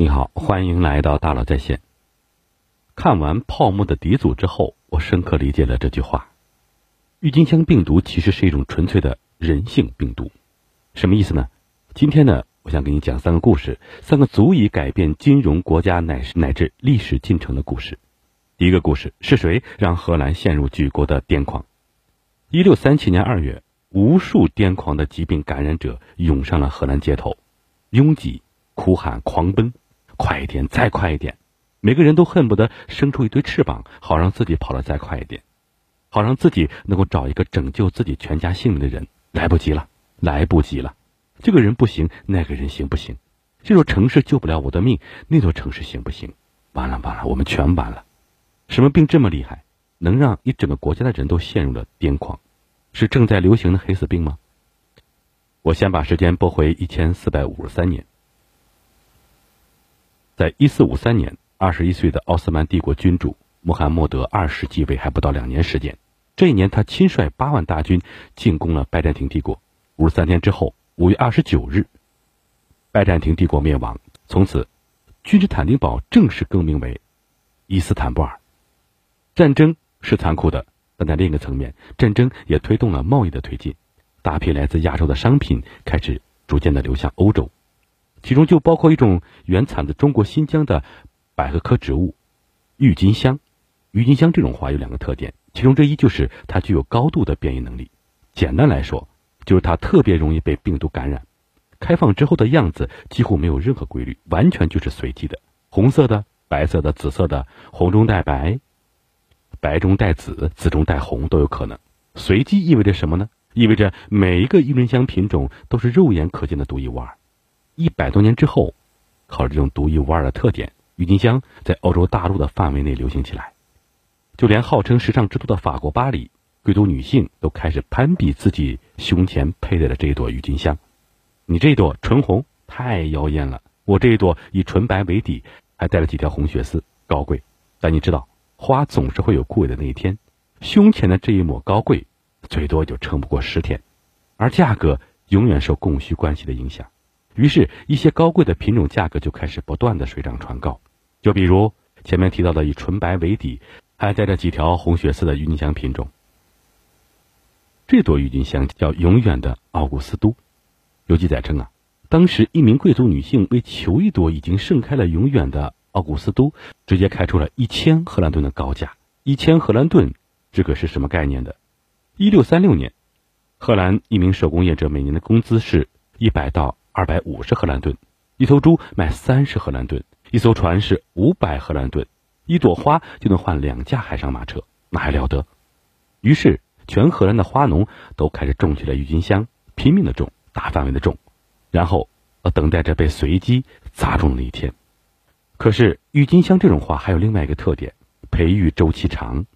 你好，欢迎来到大佬在线。看完《泡沫的鼻祖》之后，我深刻理解了这句话：郁金香病毒其实是一种纯粹的人性病毒。什么意思呢？今天呢，我想给你讲三个故事，三个足以改变金融、国家乃乃至历史进程的故事。第一个故事是谁让荷兰陷入举国的癫狂？一六三七年二月，无数癫狂的疾病感染者涌上了荷兰街头，拥挤、哭喊、狂奔。快一点，再快一点！每个人都恨不得生出一对翅膀，好让自己跑得再快一点，好让自己能够找一个拯救自己全家性命的人。来不及了，来不及了！这个人不行，那个人行不行？这座城市救不了我的命，那座城市行不行？完了完了，我们全完了！什么病这么厉害，能让一整个国家的人都陷入了癫狂？是正在流行的黑死病吗？我先把时间拨回一千四百五十三年。在一四五三年，二十一岁的奥斯曼帝国君主穆罕默德二世继位还不到两年时间。这一年，他亲率八万大军进攻了拜占庭帝国。五十三天之后，五月二十九日，拜占庭帝国灭亡。从此，君士坦丁堡正式更名为伊斯坦布尔。战争是残酷的，但在另一个层面，战争也推动了贸易的推进。大批来自亚洲的商品开始逐渐的流向欧洲。其中就包括一种原产自中国新疆的百合科植物——郁金香。郁金香这种花有两个特点，其中之一就是它具有高度的变异能力。简单来说，就是它特别容易被病毒感染。开放之后的样子几乎没有任何规律，完全就是随机的：红色的、白色的、紫色的，红中带白，白中带紫，紫中带红都有可能。随机意味着什么呢？意味着每一个郁金香品种都是肉眼可见的独一无二。一百多年之后，靠着这种独一无二的特点，郁金香在欧洲大陆的范围内流行起来。就连号称时尚之都的法国巴黎，贵族女性都开始攀比自己胸前佩戴的这一朵郁金香。你这朵纯红太妖艳了，我这一朵以纯白为底，还带了几条红血丝，高贵。但你知道，花总是会有枯萎的那一天。胸前的这一抹高贵，最多就撑不过十天，而价格永远受供需关系的影响。于是，一些高贵的品种价格就开始不断的水涨船高。就比如前面提到的以纯白为底，还带着几条红血丝的郁金香品种。这朵郁金香叫永远的奥古斯都。有记载称啊，当时一名贵族女性为求一朵已经盛开了永远的奥古斯都，直接开出了一千荷兰盾的高价。一千荷兰盾，这可是什么概念的？一六三六年，荷兰一名手工业者每年的工资是一百到。二百五十荷兰盾，一头猪卖三十荷兰盾，一艘船是五百荷兰盾，一朵花就能换两架海上马车，那还了得？于是，全荷兰的花农都开始种起了郁金香，拼命的种，大范围的种，然后等待着被随机砸中的一天。可是，郁金香这种花还有另外一个特点，培育周期长，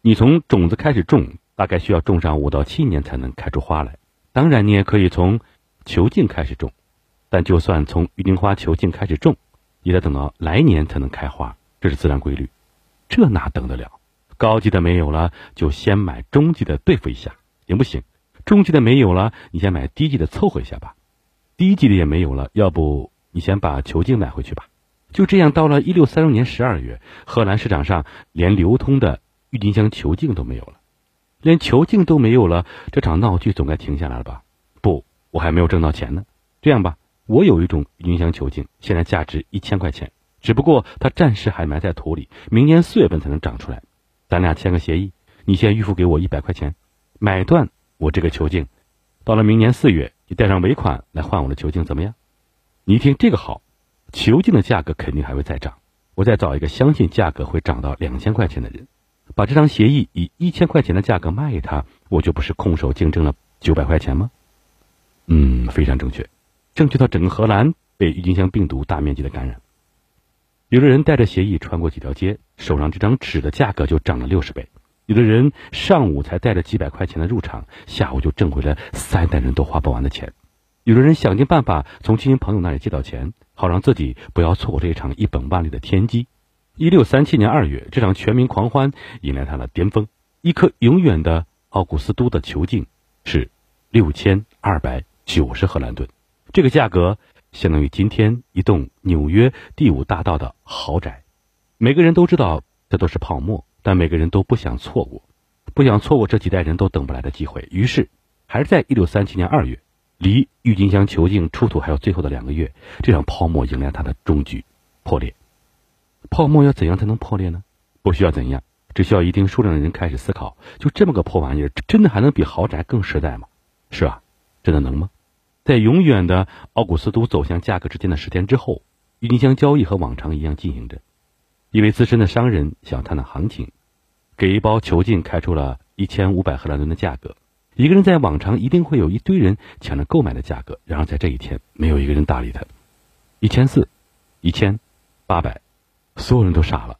你从种子开始种，大概需要种上五到七年才能开出花来。当然，你也可以从。球茎开始种，但就算从郁金花球茎开始种，也得等到来年才能开花，这是自然规律。这哪等得了？高级的没有了，就先买中级的对付一下，行不行？中级的没有了，你先买低级的凑合一下吧。低级的也没有了，要不你先把球茎买回去吧。就这样，到了一六三六年十二月，荷兰市场上连流通的郁金香球茎都没有了，连球茎都没有了，这场闹剧总该停下来了吧？我还没有挣到钱呢，这样吧，我有一种郁金香球茎，现在价值一千块钱，只不过它暂时还埋在土里，明年四月份才能长出来。咱俩签个协议，你先预付给我一百块钱，买断我这个球茎，到了明年四月，你带上尾款来换我的球茎，怎么样？你一听这个好，球茎的价格肯定还会再涨，我再找一个相信价格会涨到两千块钱的人，把这张协议以一千块钱的价格卖给他，我就不是空手竞争了九百块钱吗？嗯，非常正确，正确到整个荷兰被郁金香病毒大面积的感染。有的人带着协议穿过几条街，手上这张纸的价格就涨了六十倍；有的人上午才带着几百块钱的入场，下午就挣回了三代人都花不完的钱；有的人想尽办法从亲戚朋友那里借到钱，好让自己不要错过这一场一本万利的天机。一六三七年二月，这场全民狂欢迎来它的巅峰，一颗永远的奥古斯都的球茎是六千二百。九十荷兰盾，这个价格相当于今天一栋纽约第五大道的豪宅。每个人都知道这都是泡沫，但每个人都不想错过，不想错过这几代人都等不来的机会。于是，还是在一九三七年二月，离郁金香球茎出土还有最后的两个月，这场泡沫迎来它的终局——破裂。泡沫要怎样才能破裂呢？不需要怎样，只需要一定数量的人开始思考：就这么个破玩意儿，真的还能比豪宅更实在吗？是吧？真的能吗？在永远的奥古斯都走向价格之间的十天之后，郁金香交易和往常一样进行着。一位资深的商人想探探行情，给一包球茎开出了一千五百荷兰盾的价格。一个人在往常一定会有一堆人抢着购买的价格，然而在这一天，没有一个人搭理他。一千四，一千，八百，所有人都傻了。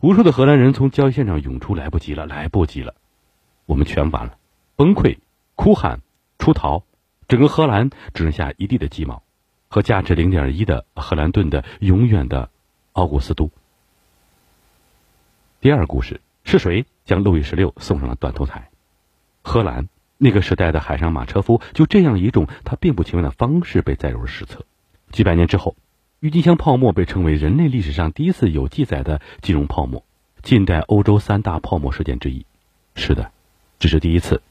无数的荷兰人从交易现场涌出，来不及了，来不及了，我们全完了，崩溃，哭喊，出逃。整个荷兰只剩下一地的鸡毛，和价值零点一的荷兰盾的永远的奥古斯都。第二故事是谁将路易十六送上了断头台？荷兰那个时代的海上马车夫就这样一种他并不情愿的方式被载入了史册。几百年之后，郁金香泡沫被称为人类历史上第一次有记载的金融泡沫，近代欧洲三大泡沫事件之一。是的，只是第一次，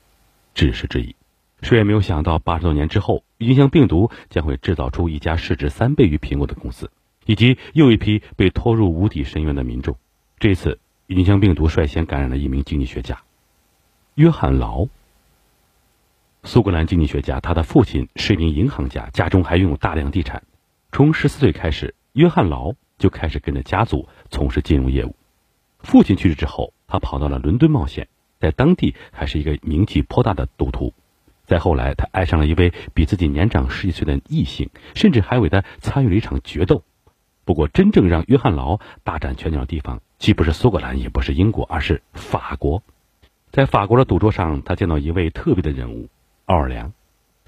只是之一。谁也没有想到，八十多年之后，郁金香病毒将会制造出一家市值三倍于苹果的公司，以及又一批被拖入无底深渊的民众。这次，郁金香病毒率先感染了一名经济学家——约翰·劳。苏格兰经济学家，他的父亲是一名银行家，家中还拥有大量地产。从十四岁开始，约翰·劳就开始跟着家族从事金融业务。父亲去世之后，他跑到了伦敦冒险，在当地还是一个名气颇大的赌徒。再后来，他爱上了一位比自己年长十几岁的异性，甚至还为他参与了一场决斗。不过，真正让约翰劳大展拳脚的地方，既不是苏格兰，也不是英国，而是法国。在法国的赌桌上，他见到一位特别的人物——奥尔良。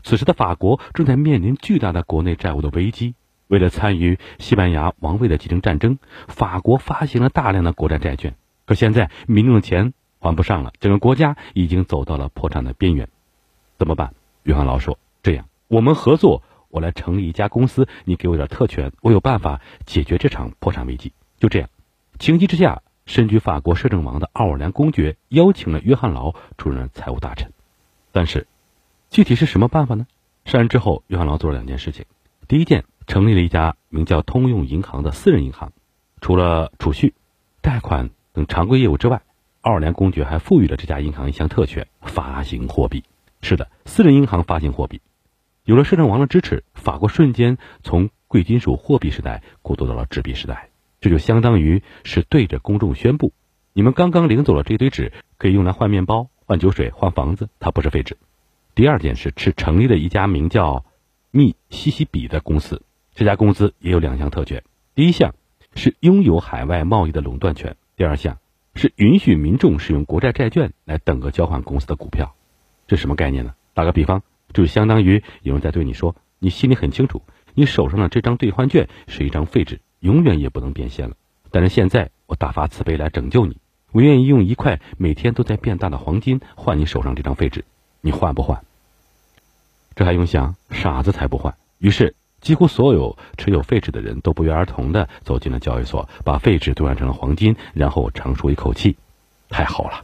此时的法国正在面临巨大的国内债务的危机。为了参与西班牙王位的继承战争，法国发行了大量的国债债券。可现在，民众的钱还不上了，整个国家已经走到了破产的边缘。怎么办？约翰劳说：“这样，我们合作，我来成立一家公司，你给我点特权，我有办法解决这场破产危机。”就这样，情急之下，身居法国摄政王的奥尔良公爵邀请了约翰劳出任财务大臣。但是，具体是什么办法呢？上任之后，约翰劳做了两件事情：第一件，成立了一家名叫通用银行的私人银行，除了储蓄、贷款等常规业务之外，奥尔良公爵还赋予了这家银行一项特权——发行货币。是的，私人银行发行货币，有了摄政王的支持，法国瞬间从贵金属货币时代过渡到了纸币时代。这就相当于是对着公众宣布：你们刚刚领走了这堆纸，可以用来换面包、换酒水、换房子，它不是废纸。第二件事是成立了一家名叫密西西比的公司，这家公司也有两项特权：第一项是拥有海外贸易的垄断权；第二项是允许民众使用国债债券来等额交换公司的股票。这什么概念呢？打个比方，就相当于有人在对你说：“你心里很清楚，你手上的这张兑换券是一张废纸，永远也不能变现了。但是现在我大发慈悲来拯救你，我愿意用一块每天都在变大的黄金换你手上这张废纸，你换不换？”这还用想？傻子才不换！于是，几乎所有持有废纸的人都不约而同地走进了交易所，把废纸兑换成了黄金，然后长舒一口气：“太好了，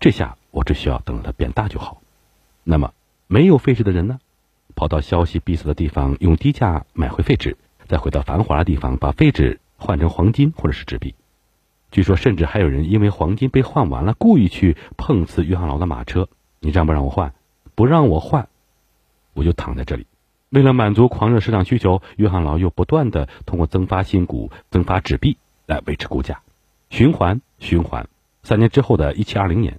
这下我只需要等着它变大就好。”那么，没有废纸的人呢？跑到消息闭塞的地方，用低价买回废纸，再回到繁华的地方，把废纸换成黄金或者是纸币。据说，甚至还有人因为黄金被换完了，故意去碰瓷约翰劳的马车。你让不让我换？不让我换，我就躺在这里。为了满足狂热市场需求，约翰劳又不断的通过增发新股、增发纸币来维持股价，循环循环。三年之后的一七二零年。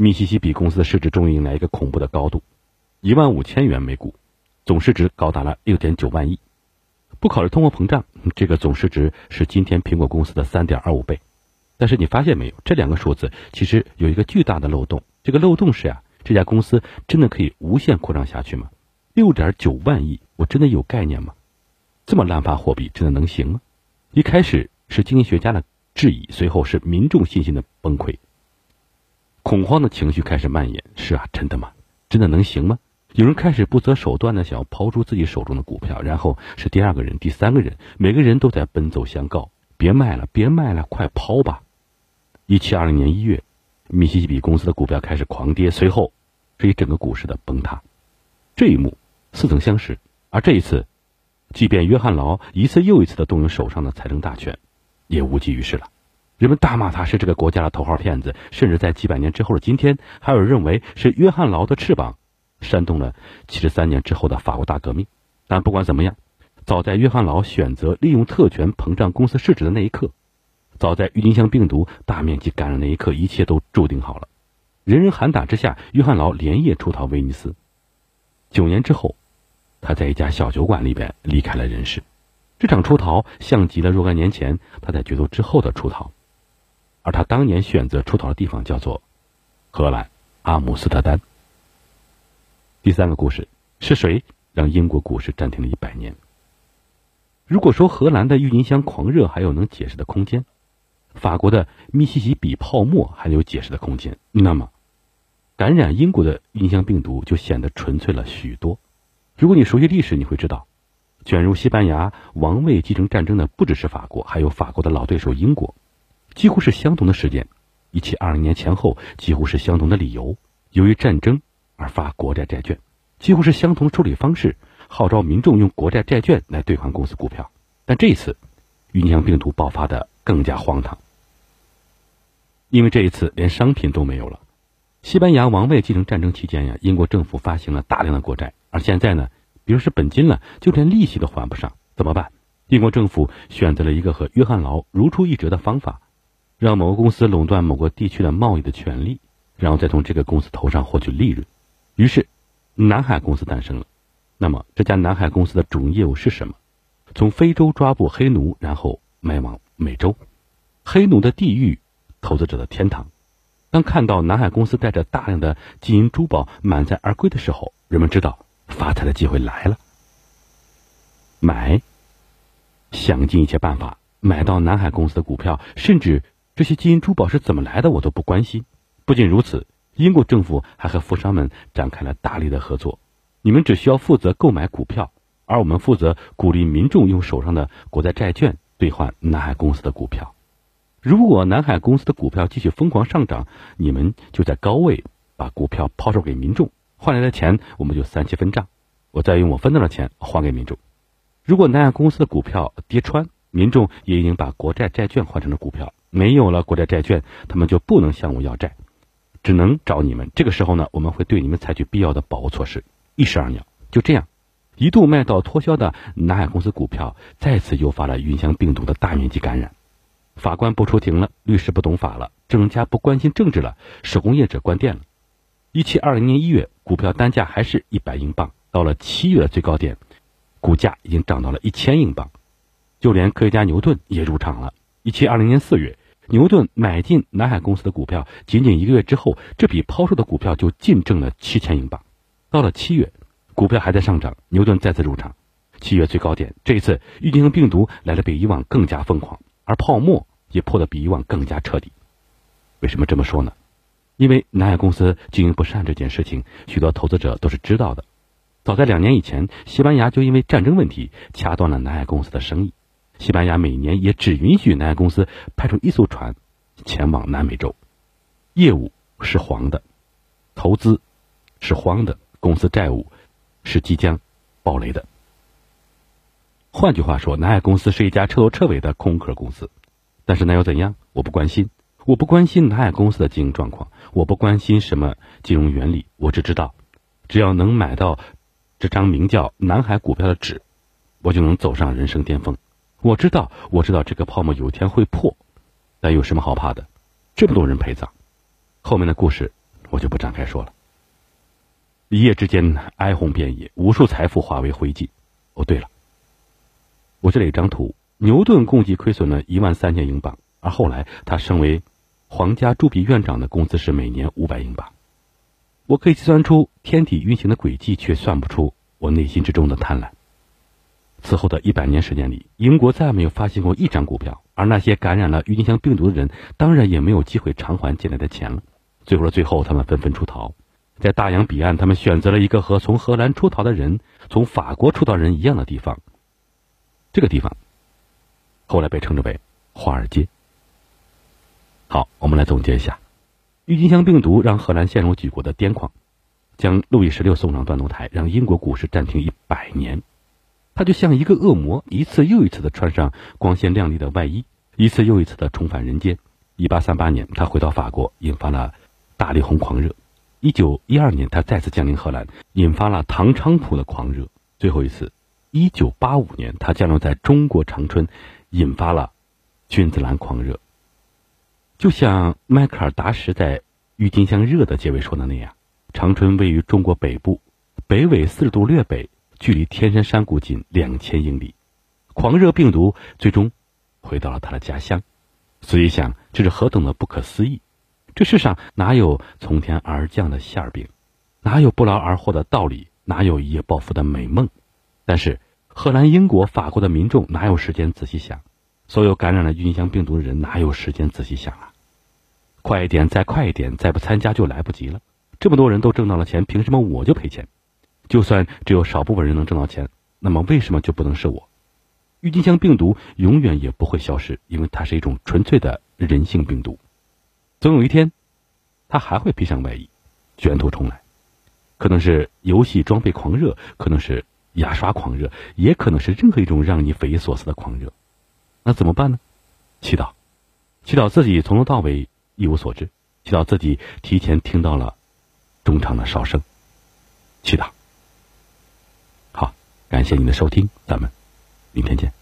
密西西比公司的市值终于迎来一个恐怖的高度，一万五千元每股，总市值高达了六点九万亿。不考虑通货膨胀，这个总市值是今天苹果公司的三点二五倍。但是你发现没有，这两个数字其实有一个巨大的漏洞。这个漏洞是呀，这家公司真的可以无限扩张下去吗？六点九万亿，我真的有概念吗？这么滥发货币真的能行吗？一开始是经济学家的质疑，随后是民众信心的崩溃。恐慌的情绪开始蔓延。是啊，真的吗？真的能行吗？有人开始不择手段的想要抛出自己手中的股票，然后是第二个人、第三个人，每个人都在奔走相告：别卖了，别卖了，快抛吧！一七二零年一月，密西西比公司的股票开始狂跌，随后是一整个股市的崩塌。这一幕似曾相识，而这一次，即便约翰劳一次又一次的动用手上的财政大权，也无济于事了。人们大骂他是这个国家的头号骗子，甚至在几百年之后的今天，还有人认为是约翰劳的翅膀。煽动了七十三年之后的法国大革命，但不管怎么样，早在约翰劳选择利用特权膨胀公司市值的那一刻，早在郁金香病毒大面积感染那一刻，一切都注定好了。人人喊打之下，约翰劳连夜出逃威尼斯。九年之后，他在一家小酒馆里边离开了人世。这场出逃像极了若干年前他在决斗之后的出逃，而他当年选择出逃的地方叫做荷兰阿姆斯特丹。第三个故事是谁让英国股市暂停了一百年？如果说荷兰的郁金香狂热还有能解释的空间，法国的密西西比泡沫还有解释的空间，那么感染英国的郁金香病毒就显得纯粹了许多。如果你熟悉历史，你会知道，卷入西班牙王位继承战争的不只是法国，还有法国的老对手英国，几乎是相同的时间，一七二零年前后几乎是相同的理由，由于战争。而发国债债券，几乎是相同处理方式，号召民众用国债债券来兑换公司股票。但这一次，酝酿病毒爆发的更加荒唐，因为这一次连商品都没有了。西班牙王位继承战争期间呀，英国政府发行了大量的国债，而现在呢，比如是本金了，就连利息都还不上，怎么办？英国政府选择了一个和约翰劳如出一辙的方法，让某个公司垄断某个地区的贸易的权利，然后再从这个公司头上获取利润。于是，南海公司诞生了。那么，这家南海公司的主营业务是什么？从非洲抓捕黑奴，然后卖往美洲。黑奴的地狱，投资者的天堂。当看到南海公司带着大量的金银珠宝满载而归的时候，人们知道发财的机会来了。买，想尽一切办法买到南海公司的股票，甚至这些金银珠宝是怎么来的，我都不关心。不仅如此。英国政府还和富商们展开了大力的合作，你们只需要负责购买股票，而我们负责鼓励民众用手上的国债债券兑换南海公司的股票。如果南海公司的股票继续疯狂上涨，你们就在高位把股票抛售给民众，换来的钱我们就三七分账，我再用我分到的钱还给民众。如果南海公司的股票跌穿，民众也已经把国债债券换成了股票，没有了国债债券，他们就不能向我要债。只能找你们。这个时候呢，我们会对你们采取必要的保护措施。一石二鸟，就这样，一度卖到脱销的南海公司股票，再次诱发了云香病毒的大面积感染。法官不出庭了，律师不懂法了，政治家不关心政治了，手工业者关店了。一七二零年一月，股票单价还是一百英镑，到了七月的最高点，股价已经涨到了一千英镑。就连科学家牛顿也入场了。一七二零年四月。牛顿买进南海公司的股票，仅仅一个月之后，这笔抛售的股票就净挣了七千英镑。到了七月，股票还在上涨，牛顿再次入场。七月最高点，这一次郁金香病毒来的比以往更加疯狂，而泡沫也破得比以往更加彻底。为什么这么说呢？因为南海公司经营不善这件事情，许多投资者都是知道的。早在两年以前，西班牙就因为战争问题掐断了南海公司的生意。西班牙每年也只允许南海公司派出一艘船前往南美洲，业务是黄的，投资是荒的，公司债务是即将暴雷的。换句话说，南海公司是一家彻头彻尾的空壳公司。但是那又怎样？我不关心，我不关心南海公司的经营状况，我不关心什么金融原理，我只知道，只要能买到这张名叫南海股票的纸，我就能走上人生巅峰。我知道，我知道这个泡沫有一天会破，但有什么好怕的？这么多人陪葬，后面的故事我就不展开说了。一夜之间，哀鸿遍野，无数财富化为灰烬。哦，对了，我这里一张图，牛顿共计亏损了一万三千英镑，而后来他升为皇家铸币院长的工资是每年五百英镑。我可以计算出天体运行的轨迹，却算不出我内心之中的贪婪。此后的一百年时间里，英国再没有发行过一张股票，而那些感染了郁金香病毒的人，当然也没有机会偿还借来的钱了。最后的最后，他们纷纷出逃，在大洋彼岸，他们选择了一个和从荷兰出逃的人、从法国出逃人一样的地方。这个地方后来被称之为华尔街。好，我们来总结一下：郁金香病毒让荷兰陷入举国的癫狂，将路易十六送上断头台，让英国股市暂停一百年。他就像一个恶魔，一次又一次的穿上光鲜亮丽的外衣，一次又一次的重返人间。一八三八年，他回到法国，引发了大力红狂热。一九一二年，他再次降临荷兰，引发了唐菖蒲的狂热。最后一次，一九八五年，他降落在中国长春，引发了君子兰狂热。就像迈克尔·达什在《郁金香热》的结尾说的那样，长春位于中国北部，北纬四十度略北，距离天山山谷仅两千英里。狂热病毒最终回到了他的家乡，所以想，这是何等的不可思议！这世上哪有从天而降的馅儿饼，哪有不劳而获的道理，哪有一夜暴富的美梦？但是荷兰、英国、法国的民众哪有时间仔细想？所有感染了郁金香病毒的人哪有时间仔细想啊？快一点，再快一点，再不参加就来不及了。这么多人都挣到了钱，凭什么我就赔钱？就算只有少部分人能挣到钱，那么为什么就不能是我？郁金香病毒永远也不会消失，因为它是一种纯粹的人性病毒。总有一天，它还会披上外衣，卷土重来。可能是游戏装备狂热，可能是牙刷狂热，也可能是任何一种让你匪夷所思的狂热。那怎么办呢？祈祷，祈祷自己从头到尾一无所知，祈祷自己提前听到了中场的哨声。祈祷。感谢您的收听，咱们明天见。